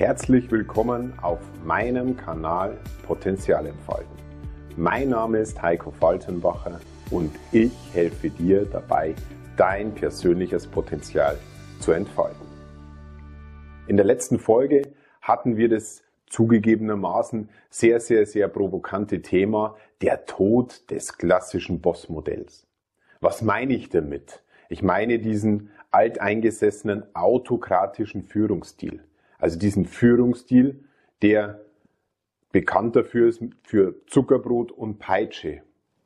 Herzlich willkommen auf meinem Kanal Potenzial entfalten. Mein Name ist Heiko Faltenbacher und ich helfe dir dabei, dein persönliches Potenzial zu entfalten. In der letzten Folge hatten wir das zugegebenermaßen sehr, sehr, sehr provokante Thema der Tod des klassischen Bossmodells. Was meine ich damit? Ich meine diesen alteingesessenen autokratischen Führungsstil. Also diesen Führungsstil, der bekannt dafür ist für Zuckerbrot und Peitsche,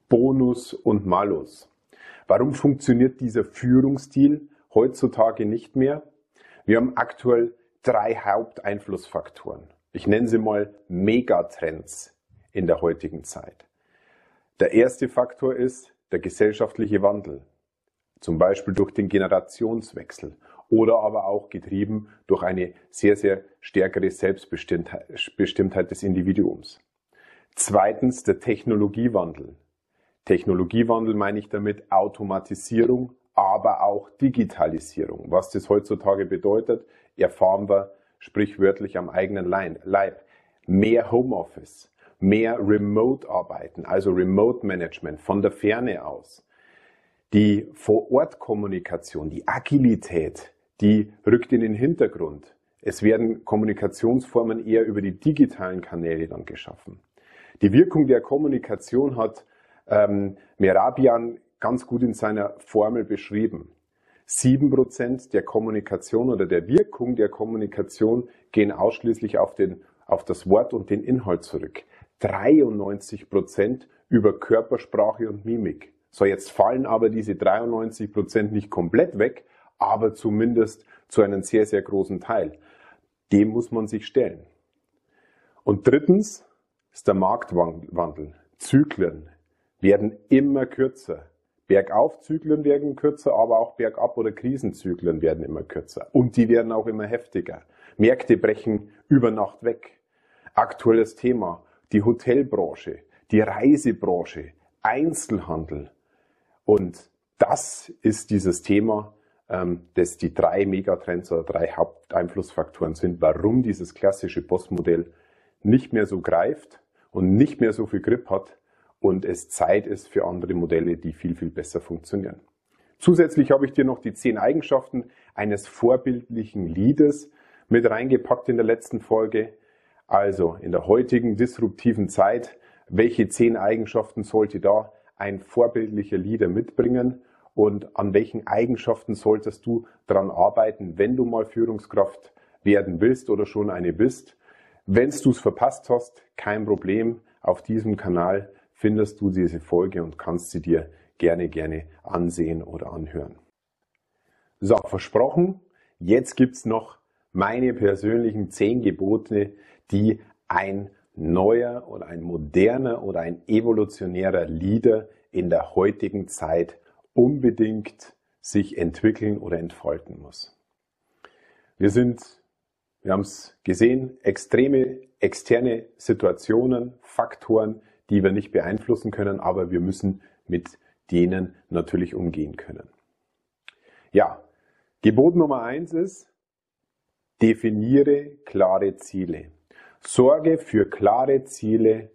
Bonus und Malus. Warum funktioniert dieser Führungsstil heutzutage nicht mehr? Wir haben aktuell drei Haupteinflussfaktoren. Ich nenne sie mal Megatrends in der heutigen Zeit. Der erste Faktor ist der gesellschaftliche Wandel, zum Beispiel durch den Generationswechsel oder aber auch getrieben durch eine sehr, sehr stärkere Selbstbestimmtheit des Individuums. Zweitens der Technologiewandel. Technologiewandel meine ich damit Automatisierung, aber auch Digitalisierung. Was das heutzutage bedeutet, erfahren wir sprichwörtlich am eigenen Leib. Mehr Homeoffice, mehr Remote-Arbeiten, also Remote-Management von der Ferne aus. Die Vor-Ort-Kommunikation, die Agilität, die rückt in den Hintergrund. Es werden Kommunikationsformen eher über die digitalen Kanäle dann geschaffen. Die Wirkung der Kommunikation hat ähm, Merabian ganz gut in seiner Formel beschrieben. Sieben Prozent der Kommunikation oder der Wirkung der Kommunikation gehen ausschließlich auf, den, auf das Wort und den Inhalt zurück. 93 Prozent über Körpersprache und Mimik. So, jetzt fallen aber diese 93 Prozent nicht komplett weg, aber zumindest zu einem sehr, sehr großen Teil. Dem muss man sich stellen. Und drittens ist der Marktwandel. Zyklen werden immer kürzer. Bergaufzyklen werden kürzer, aber auch Bergab- oder Krisenzyklen werden immer kürzer. Und die werden auch immer heftiger. Märkte brechen über Nacht weg. Aktuelles Thema, die Hotelbranche, die Reisebranche, Einzelhandel. Und das ist dieses Thema, ähm, das die drei Megatrends oder drei Haupteinflussfaktoren sind, warum dieses klassische Postmodell nicht mehr so greift und nicht mehr so viel Grip hat und es Zeit ist für andere Modelle, die viel, viel besser funktionieren. Zusätzlich habe ich dir noch die zehn Eigenschaften eines vorbildlichen Leaders mit reingepackt in der letzten Folge. Also in der heutigen disruptiven Zeit, welche zehn Eigenschaften sollte da ein vorbildlicher Leader mitbringen? Und an welchen Eigenschaften solltest du daran arbeiten, wenn du mal Führungskraft werden willst oder schon eine bist. Wenn du es verpasst hast, kein Problem. Auf diesem Kanal findest du diese Folge und kannst sie dir gerne, gerne ansehen oder anhören. So, versprochen, jetzt gibt's noch meine persönlichen zehn Gebote, die ein neuer oder ein moderner oder ein evolutionärer Leader in der heutigen Zeit unbedingt sich entwickeln oder entfalten muss. Wir sind, wir haben es gesehen, extreme externe Situationen, Faktoren, die wir nicht beeinflussen können, aber wir müssen mit denen natürlich umgehen können. Ja, Gebot Nummer eins ist, definiere klare Ziele. Sorge für klare Ziele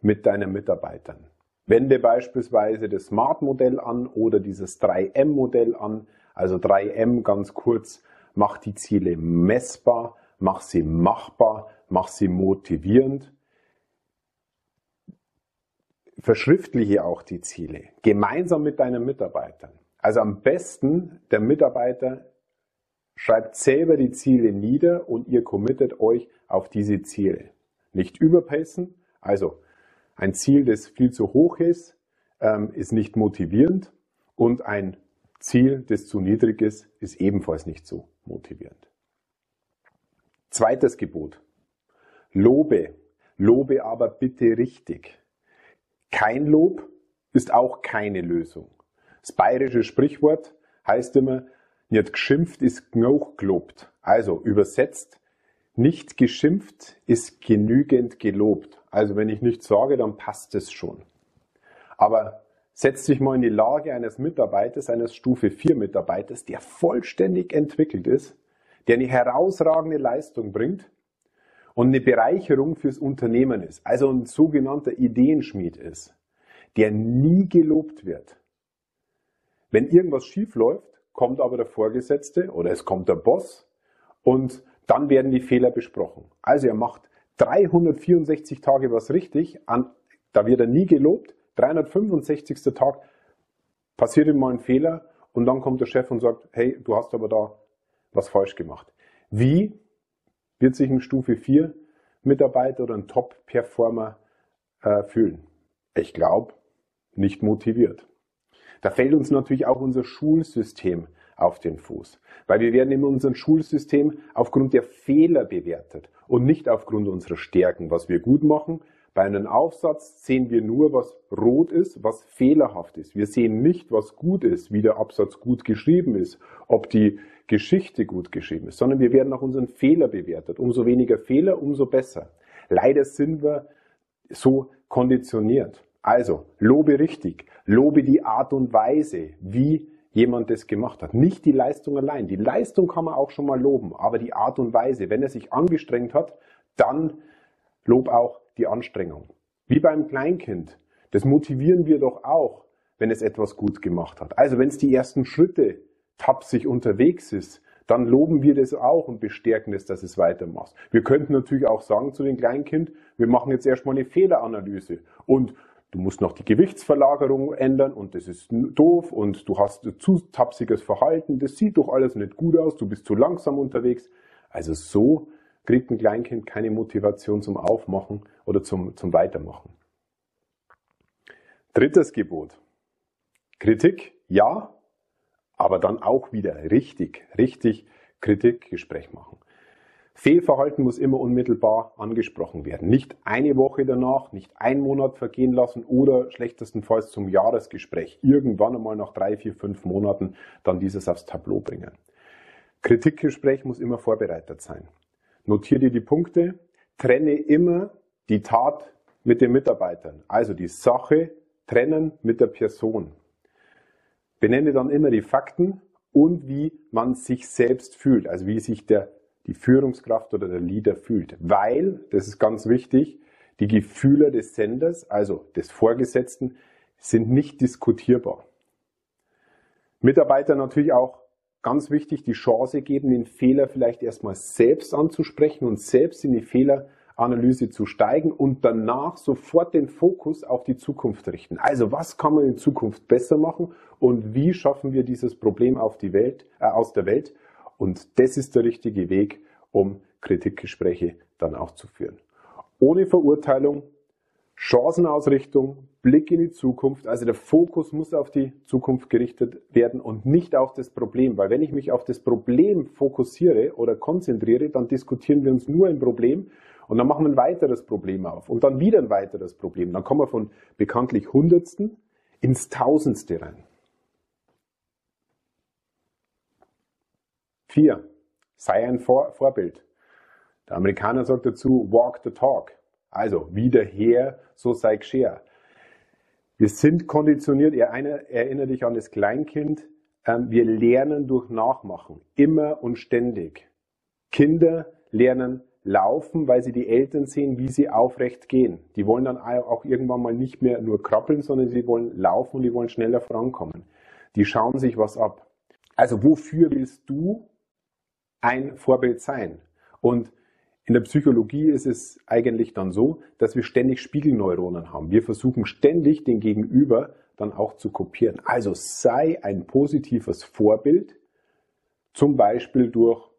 mit deinen Mitarbeitern. Wende beispielsweise das Smart-Modell an oder dieses 3M-Modell an. Also 3M ganz kurz, mach die Ziele messbar, mach sie machbar, mach sie motivierend. Verschriftliche auch die Ziele, gemeinsam mit deinen Mitarbeitern. Also am besten der Mitarbeiter schreibt selber die Ziele nieder und ihr committet euch auf diese Ziele. Nicht überpassen, also ein Ziel, das viel zu hoch ist, ähm, ist nicht motivierend und ein Ziel, das zu niedrig ist, ist ebenfalls nicht so motivierend. Zweites Gebot. Lobe. Lobe aber bitte richtig. Kein Lob ist auch keine Lösung. Das bayerische Sprichwort heißt immer, nicht geschimpft ist genug gelobt. Also übersetzt, nicht geschimpft ist genügend gelobt. Also wenn ich nichts sage, dann passt es schon. Aber setz dich mal in die Lage eines Mitarbeiters, eines Stufe 4 Mitarbeiters, der vollständig entwickelt ist, der eine herausragende Leistung bringt und eine Bereicherung fürs Unternehmen ist, also ein sogenannter Ideenschmied ist, der nie gelobt wird. Wenn irgendwas schief läuft, kommt aber der Vorgesetzte oder es kommt der Boss und dann werden die Fehler besprochen. Also er macht 364 Tage was richtig, an, da wird er nie gelobt, 365. Tag passiert ihm mal ein Fehler und dann kommt der Chef und sagt, hey, du hast aber da was falsch gemacht. Wie wird sich ein Stufe 4 Mitarbeiter oder ein Top-Performer äh, fühlen? Ich glaube, nicht motiviert. Da fällt uns natürlich auch unser Schulsystem auf den Fuß. Weil wir werden in unserem Schulsystem aufgrund der Fehler bewertet und nicht aufgrund unserer Stärken, was wir gut machen. Bei einem Aufsatz sehen wir nur, was rot ist, was fehlerhaft ist. Wir sehen nicht, was gut ist, wie der Absatz gut geschrieben ist, ob die Geschichte gut geschrieben ist, sondern wir werden nach unseren Fehler bewertet. Umso weniger Fehler, umso besser. Leider sind wir so konditioniert. Also, lobe richtig, lobe die Art und Weise, wie jemand das gemacht hat. Nicht die Leistung allein. Die Leistung kann man auch schon mal loben, aber die Art und Weise, wenn er sich angestrengt hat, dann lob auch die Anstrengung. Wie beim Kleinkind. Das motivieren wir doch auch, wenn es etwas gut gemacht hat. Also wenn es die ersten Schritte tapsig unterwegs ist, dann loben wir das auch und bestärken es, dass es weitermacht. Wir könnten natürlich auch sagen zu dem Kleinkind, wir machen jetzt erstmal eine Fehleranalyse und du musst noch die Gewichtsverlagerung ändern und das ist doof und du hast zu tapsiges Verhalten, das sieht doch alles nicht gut aus, du bist zu langsam unterwegs. Also so kriegt ein Kleinkind keine Motivation zum Aufmachen oder zum, zum Weitermachen. Drittes Gebot. Kritik, ja, aber dann auch wieder richtig, richtig Kritikgespräch machen. Fehlverhalten muss immer unmittelbar angesprochen werden. Nicht eine Woche danach, nicht ein Monat vergehen lassen oder schlechtestenfalls zum Jahresgespräch irgendwann einmal nach drei, vier, fünf Monaten dann dieses aufs Tableau bringen. Kritikgespräch muss immer vorbereitet sein. Notiere dir die Punkte, trenne immer die Tat mit den Mitarbeitern, also die Sache trennen mit der Person. Benenne dann immer die Fakten und wie man sich selbst fühlt, also wie sich der, die Führungskraft oder der Leader fühlt. Weil, das ist ganz wichtig, die Gefühle des Senders, also des Vorgesetzten, sind nicht diskutierbar. Mitarbeiter natürlich auch ganz wichtig, die Chance geben, den Fehler vielleicht erstmal selbst anzusprechen und selbst in die Fehleranalyse zu steigen und danach sofort den Fokus auf die Zukunft richten. Also was kann man in Zukunft besser machen und wie schaffen wir dieses Problem auf die Welt, äh, aus der Welt? Und das ist der richtige Weg, um Kritikgespräche dann auch zu führen. Ohne Verurteilung, Chancenausrichtung, Blick in die Zukunft. Also der Fokus muss auf die Zukunft gerichtet werden und nicht auf das Problem. Weil wenn ich mich auf das Problem fokussiere oder konzentriere, dann diskutieren wir uns nur ein Problem und dann machen wir ein weiteres Problem auf und dann wieder ein weiteres Problem. Dann kommen wir von bekanntlich Hundertsten ins Tausendste rein. Vier. Sei ein Vor Vorbild. Der Amerikaner sagt dazu, walk the talk. Also, wie der Herr, so sei geschehen. Wir sind konditioniert, erinnere dich an das Kleinkind, ähm, wir lernen durch Nachmachen, immer und ständig. Kinder lernen laufen, weil sie die Eltern sehen, wie sie aufrecht gehen. Die wollen dann auch irgendwann mal nicht mehr nur krabbeln, sondern sie wollen laufen und die wollen schneller vorankommen. Die schauen sich was ab. Also wofür willst du ein Vorbild sein? Und in der Psychologie ist es eigentlich dann so, dass wir ständig Spiegelneuronen haben. Wir versuchen ständig den Gegenüber dann auch zu kopieren. Also sei ein positives Vorbild, zum Beispiel durch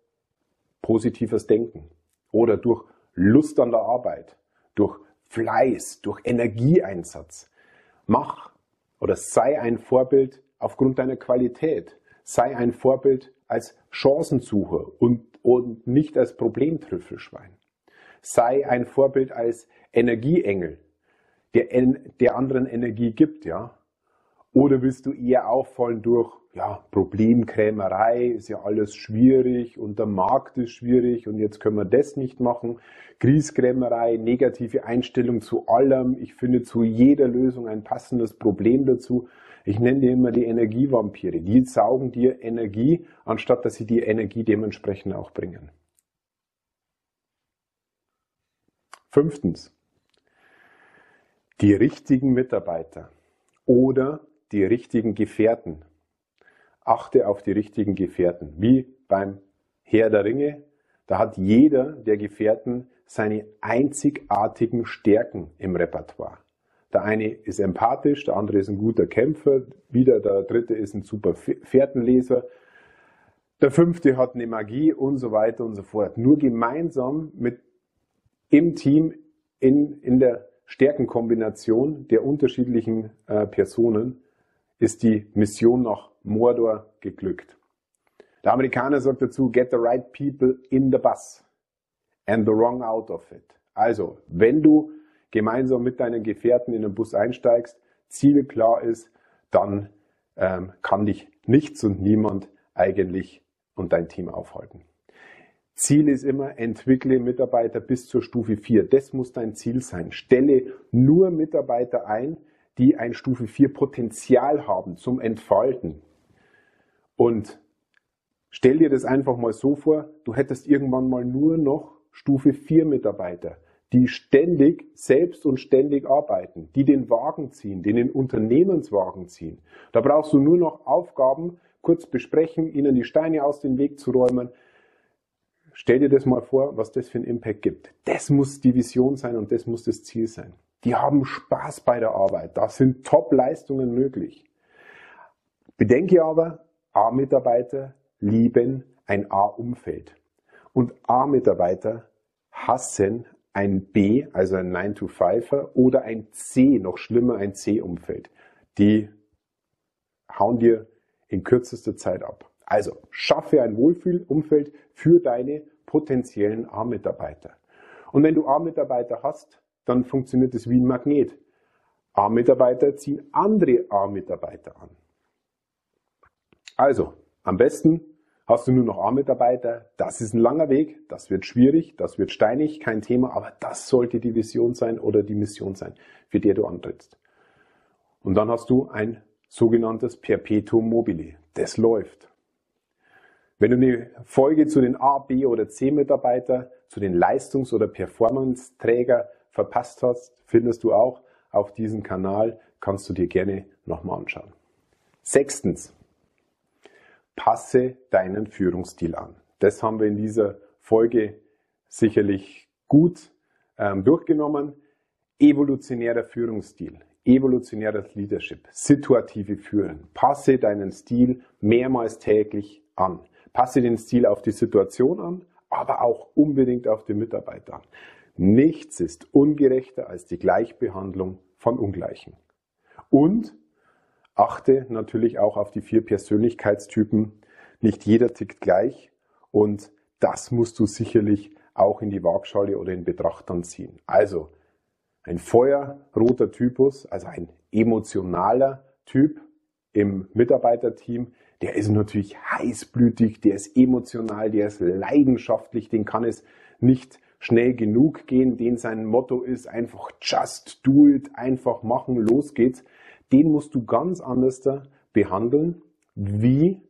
positives Denken oder durch Lust an der Arbeit, durch Fleiß, durch Energieeinsatz. Mach oder sei ein Vorbild aufgrund deiner Qualität. Sei ein Vorbild als Chancensucher und und nicht als Problemtrüffelschwein. Sei ein Vorbild als Energieengel, der, der anderen Energie gibt, ja. Oder willst du eher auffallen durch, ja, Problemkrämerei, ist ja alles schwierig und der Markt ist schwierig und jetzt können wir das nicht machen. Kriegskrämerei, negative Einstellung zu allem. Ich finde zu jeder Lösung ein passendes Problem dazu. Ich nenne die immer die Energievampire. Die saugen dir Energie, anstatt dass sie die Energie dementsprechend auch bringen. Fünftens. Die richtigen Mitarbeiter oder die richtigen Gefährten. Achte auf die richtigen Gefährten. Wie beim Herr der Ringe, da hat jeder der Gefährten seine einzigartigen Stärken im Repertoire. Der eine ist empathisch, der andere ist ein guter Kämpfer, wieder der dritte ist ein super Fährtenleser, der fünfte hat eine Magie und so weiter und so fort. Nur gemeinsam mit im Team in, in der Stärkenkombination der unterschiedlichen äh, Personen ist die Mission nach Mordor geglückt. Der Amerikaner sagt dazu, get the right people in the bus and the wrong out of it. Also, wenn du gemeinsam mit deinen Gefährten in den Bus einsteigst, Ziel klar ist, dann ähm, kann dich nichts und niemand eigentlich und dein Team aufhalten. Ziel ist immer, entwickle Mitarbeiter bis zur Stufe 4. Das muss dein Ziel sein. Stelle nur Mitarbeiter ein, die ein Stufe 4 Potenzial haben zum Entfalten. Und stell dir das einfach mal so vor, du hättest irgendwann mal nur noch Stufe 4 Mitarbeiter, die ständig, selbst und ständig arbeiten, die den Wagen ziehen, den, den Unternehmenswagen ziehen. Da brauchst du nur noch Aufgaben kurz besprechen, ihnen die Steine aus dem Weg zu räumen, Stell dir das mal vor, was das für einen Impact gibt. Das muss die Vision sein und das muss das Ziel sein. Die haben Spaß bei der Arbeit. Da sind Top-Leistungen möglich. Bedenke aber, A-Mitarbeiter lieben ein A-Umfeld. Und A-Mitarbeiter hassen ein B, also ein 9-to-5er oder ein C, noch schlimmer ein C-Umfeld. Die hauen dir in kürzester Zeit ab. Also schaffe ein Wohlfühlumfeld für deine potenziellen A-Mitarbeiter. Und wenn du A-Mitarbeiter hast, dann funktioniert es wie ein Magnet. A-Mitarbeiter ziehen andere A-Mitarbeiter an. Also, am besten hast du nur noch A-Mitarbeiter. Das ist ein langer Weg, das wird schwierig, das wird steinig, kein Thema, aber das sollte die Vision sein oder die Mission sein, für die du antrittst. Und dann hast du ein sogenanntes Perpetuum mobile. Das läuft. Wenn du eine Folge zu den A, B oder C-Mitarbeiter, zu den Leistungs- oder Performance-Träger verpasst hast, findest du auch auf diesem Kanal, kannst du dir gerne nochmal anschauen. Sechstens, passe deinen Führungsstil an. Das haben wir in dieser Folge sicherlich gut ähm, durchgenommen. Evolutionärer Führungsstil, evolutionäres Leadership, situative Führen. Passe deinen Stil mehrmals täglich an. Passe den Stil auf die Situation an, aber auch unbedingt auf den Mitarbeiter an. Nichts ist ungerechter als die Gleichbehandlung von Ungleichen. Und achte natürlich auch auf die vier Persönlichkeitstypen. Nicht jeder tickt gleich und das musst du sicherlich auch in die Waagschale oder in Betracht dann ziehen. Also ein feuerroter Typus, also ein emotionaler Typ im Mitarbeiterteam, der ist natürlich heißblütig, der ist emotional, der ist leidenschaftlich, den kann es nicht schnell genug gehen, den sein Motto ist einfach just do it, einfach machen, los geht's. Den musst du ganz anders behandeln wie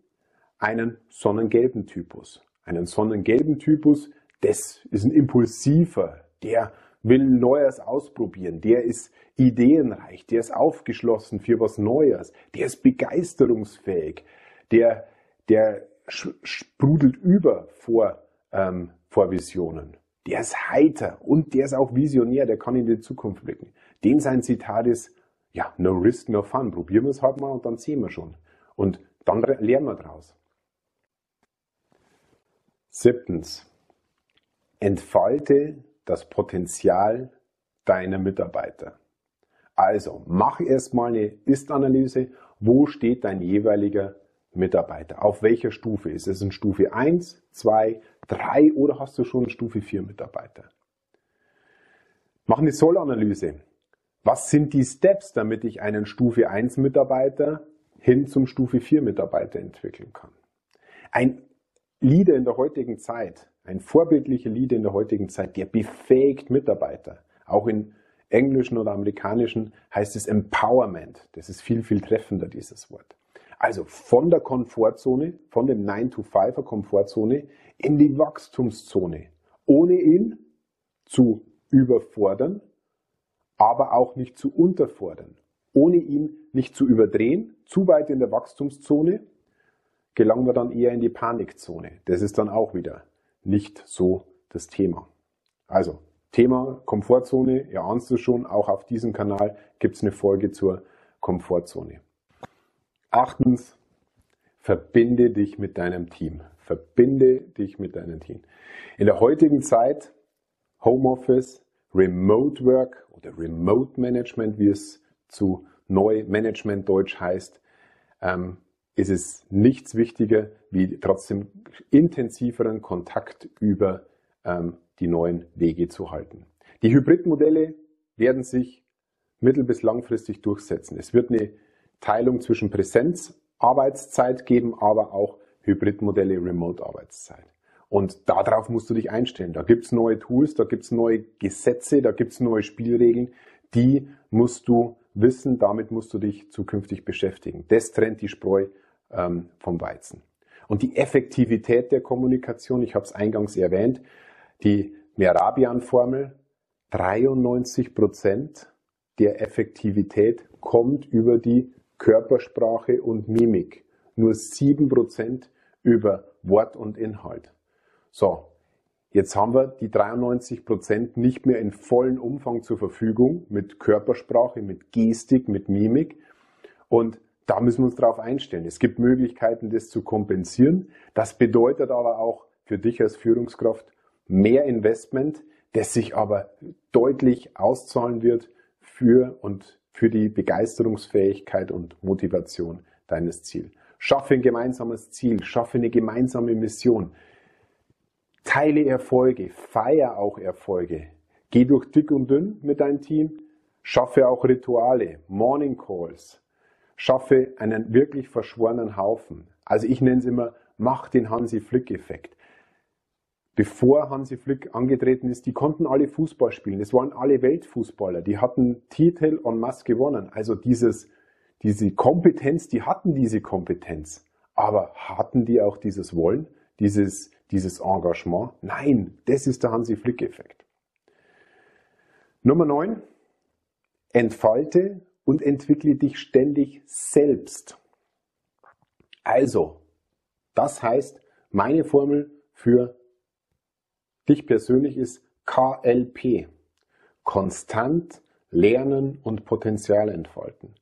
einen sonnengelben Typus. Einen sonnengelben Typus, das ist ein impulsiver, der will Neues ausprobieren, der ist ideenreich, der ist aufgeschlossen für was Neues, der ist begeisterungsfähig, der, der sprudelt über vor, ähm, vor Visionen. Der ist heiter und der ist auch visionär, der kann in die Zukunft blicken. Dem sein Zitat ist, ja, no risk, no fun. Probieren wir es halt mal und dann sehen wir schon. Und dann lernen wir draus. Siebtens. Entfalte das Potenzial deiner Mitarbeiter. Also, mach erstmal eine Ist-Analyse. Wo steht dein jeweiliger Mitarbeiter? Auf welcher Stufe? Ist es in Stufe 1, 2, 3 oder hast du schon Stufe 4 Mitarbeiter? Mach eine Soll-Analyse. Was sind die Steps, damit ich einen Stufe 1 Mitarbeiter hin zum Stufe 4 Mitarbeiter entwickeln kann? Ein Leader in der heutigen Zeit, ein vorbildlicher Leader in der heutigen Zeit, der befähigt Mitarbeiter, auch in englischen oder amerikanischen heißt es Empowerment. Das ist viel, viel treffender, dieses Wort. Also von der Komfortzone, von dem 9-to-5er Komfortzone in die Wachstumszone, ohne ihn zu überfordern, aber auch nicht zu unterfordern, ohne ihn nicht zu überdrehen, zu weit in der Wachstumszone, gelangen wir dann eher in die Panikzone. Das ist dann auch wieder nicht so das Thema. Also Thema Komfortzone, ihr ahnst es schon, auch auf diesem Kanal gibt es eine Folge zur Komfortzone. Achtens, verbinde dich mit deinem Team. Verbinde dich mit deinem Team. In der heutigen Zeit, Homeoffice, Remote Work oder Remote Management, wie es zu Neu Management Deutsch heißt, ähm, ist es nichts wichtiger, wie trotzdem intensiveren Kontakt über ähm, die neuen Wege zu halten. Die Hybridmodelle werden sich mittel- bis langfristig durchsetzen. Es wird eine Teilung zwischen Präsenzarbeitszeit geben, aber auch Hybridmodelle Remote-Arbeitszeit. Und darauf musst du dich einstellen. Da gibt's neue Tools, da gibt's neue Gesetze, da gibt's neue Spielregeln. Die musst du wissen, damit musst du dich zukünftig beschäftigen. Das trennt die Spreu ähm, vom Weizen. Und die Effektivität der Kommunikation, ich habe es eingangs erwähnt, die Merabian-Formel, 93 Prozent der Effektivität kommt über die Körpersprache und Mimik. Nur 7 Prozent über Wort und Inhalt. So, jetzt haben wir die 93 Prozent nicht mehr in vollen Umfang zur Verfügung mit Körpersprache, mit Gestik, mit Mimik. Und da müssen wir uns darauf einstellen. Es gibt Möglichkeiten, das zu kompensieren. Das bedeutet aber auch für dich als Führungskraft mehr Investment, das sich aber deutlich auszahlen wird für und für die Begeisterungsfähigkeit und Motivation deines Ziels. Schaffe ein gemeinsames Ziel, schaffe eine gemeinsame Mission. Teile Erfolge, feier auch Erfolge. Geh durch dick und dünn mit deinem Team, schaffe auch Rituale, Morning Calls, schaffe einen wirklich verschworenen Haufen. Also ich nenne es immer, mach den Hansi-Flick-Effekt bevor Hansi Flick angetreten ist, die konnten alle Fußball spielen. Es waren alle Weltfußballer. Die hatten Titel en masse gewonnen. Also dieses, diese Kompetenz, die hatten diese Kompetenz. Aber hatten die auch dieses Wollen, dieses, dieses Engagement? Nein, das ist der Hansi Flick Effekt. Nummer 9. Entfalte und entwickle dich ständig selbst. Also, das heißt, meine Formel für dich persönlich ist KLP. Konstant lernen und Potenzial entfalten.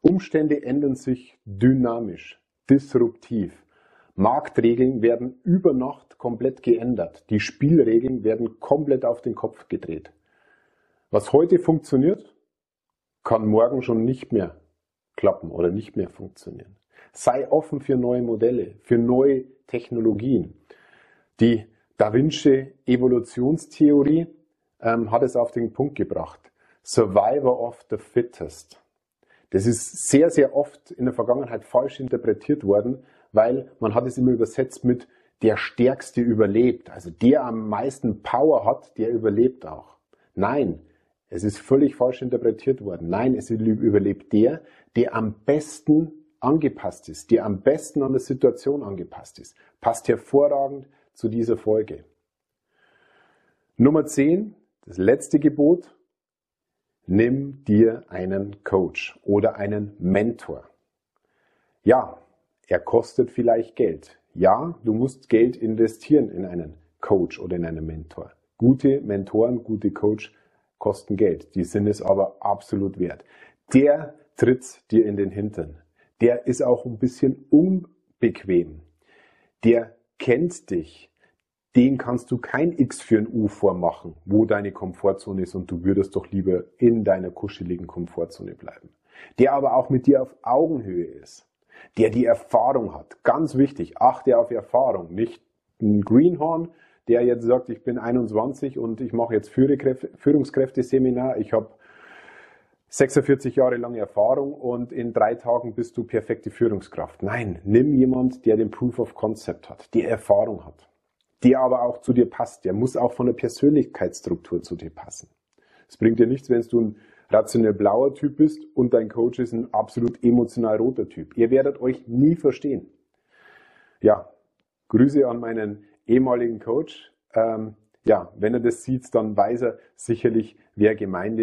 Umstände ändern sich dynamisch, disruptiv. Marktregeln werden über Nacht komplett geändert. Die Spielregeln werden komplett auf den Kopf gedreht. Was heute funktioniert, kann morgen schon nicht mehr klappen oder nicht mehr funktionieren. Sei offen für neue Modelle, für neue Technologien. Die da Vinci Evolutionstheorie ähm, hat es auf den Punkt gebracht. Survivor of the Fittest. Das ist sehr, sehr oft in der Vergangenheit falsch interpretiert worden, weil man hat es immer übersetzt mit der Stärkste überlebt. Also der am meisten Power hat, der überlebt auch. Nein, es ist völlig falsch interpretiert worden. Nein, es überlebt der, der am besten angepasst ist, der am besten an der Situation angepasst ist. Passt hervorragend zu dieser Folge. Nummer 10, das letzte Gebot, nimm dir einen Coach oder einen Mentor. Ja, er kostet vielleicht Geld. Ja, du musst Geld investieren in einen Coach oder in einen Mentor. Gute Mentoren, gute Coach kosten Geld. Die sind es aber absolut wert. Der tritt dir in den Hintern. Der ist auch ein bisschen unbequem. Der kennt dich, den kannst du kein X für ein U vormachen, wo deine Komfortzone ist und du würdest doch lieber in deiner kuscheligen Komfortzone bleiben. Der aber auch mit dir auf Augenhöhe ist, der die Erfahrung hat. Ganz wichtig, achte auf Erfahrung, nicht ein Greenhorn, der jetzt sagt, ich bin 21 und ich mache jetzt Führungskräfteseminar, ich habe 46 Jahre lange Erfahrung und in drei Tagen bist du perfekte Führungskraft. Nein, nimm jemand, der den Proof of Concept hat, die Erfahrung hat, der aber auch zu dir passt. Der muss auch von der Persönlichkeitsstruktur zu dir passen. Es bringt dir nichts, wenn du ein rationell blauer Typ bist und dein Coach ist ein absolut emotional roter Typ. Ihr werdet euch nie verstehen. Ja, Grüße an meinen ehemaligen Coach. Ähm, ja, wenn er das sieht, dann weiß er sicherlich, wer gemeint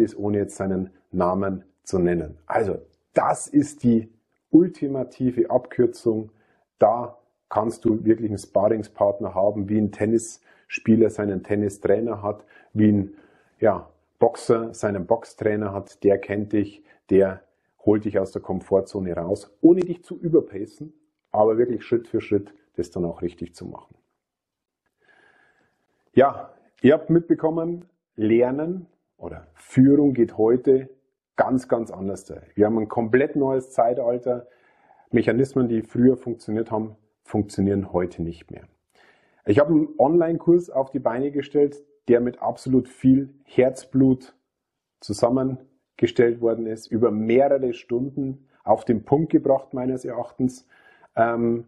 ist, ohne jetzt seinen Namen zu nennen. Also, das ist die ultimative Abkürzung. Da kannst du wirklich einen Sparingspartner haben, wie ein Tennisspieler seinen Tennistrainer hat, wie ein ja, Boxer seinen Boxtrainer hat, der kennt dich, der holt dich aus der Komfortzone raus, ohne dich zu überpacen, aber wirklich Schritt für Schritt das dann auch richtig zu machen. Ja, ihr habt mitbekommen, Lernen oder Führung geht heute ganz, ganz anders. Wir haben ein komplett neues Zeitalter. Mechanismen, die früher funktioniert haben, funktionieren heute nicht mehr. Ich habe einen Online-Kurs auf die Beine gestellt, der mit absolut viel Herzblut zusammengestellt worden ist, über mehrere Stunden auf den Punkt gebracht meines Erachtens. Ähm,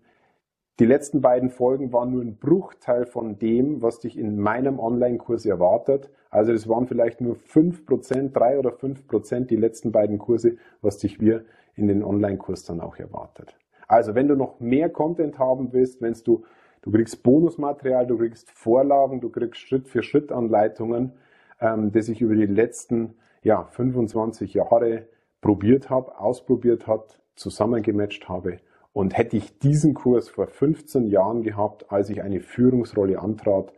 die letzten beiden Folgen waren nur ein Bruchteil von dem, was dich in meinem Online-Kurs erwartet. Also das waren vielleicht nur 5%, 3 oder 5% die letzten beiden Kurse, was dich wir in den Online-Kurs dann auch erwartet. Also wenn du noch mehr Content haben willst, wenn du, du kriegst Bonusmaterial, du kriegst Vorlagen, du kriegst Schritt-für-Schritt-Anleitungen, ähm, das ich über die letzten ja, 25 Jahre probiert habe, ausprobiert hat, zusammengematcht habe. Und hätte ich diesen Kurs vor 15 Jahren gehabt, als ich eine Führungsrolle antrat,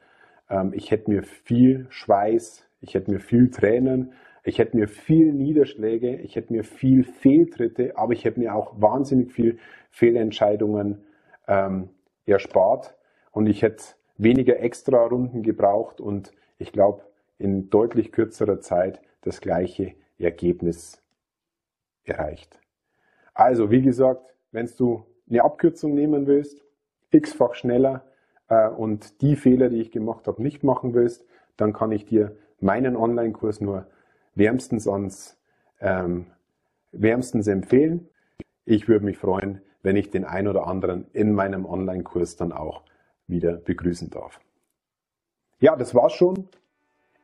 ähm, ich hätte mir viel Schweiß, ich hätte mir viel Tränen, ich hätte mir viel Niederschläge, ich hätte mir viel Fehltritte, aber ich hätte mir auch wahnsinnig viel Fehlentscheidungen ähm, erspart und ich hätte weniger extra Runden gebraucht und ich glaube in deutlich kürzerer Zeit das gleiche Ergebnis erreicht. Also wie gesagt, wenn du eine Abkürzung nehmen willst, x-fach schneller äh, und die Fehler, die ich gemacht habe, nicht machen willst, dann kann ich dir meinen Online-Kurs nur wärmstens ans ähm, wärmstens empfehlen. Ich würde mich freuen, wenn ich den ein oder anderen in meinem Online-Kurs dann auch wieder begrüßen darf. Ja, das war's schon.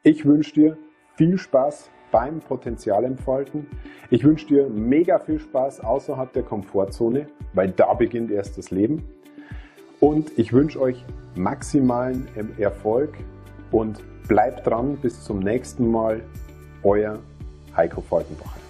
Ich wünsche dir viel Spaß beim Potenzialentfalten. Ich wünsche dir mega viel Spaß außerhalb der Komfortzone, weil da beginnt erst das Leben. Und ich wünsche euch maximalen Erfolg und bleibt dran bis zum nächsten Mal. Euer Heiko Falkenbach.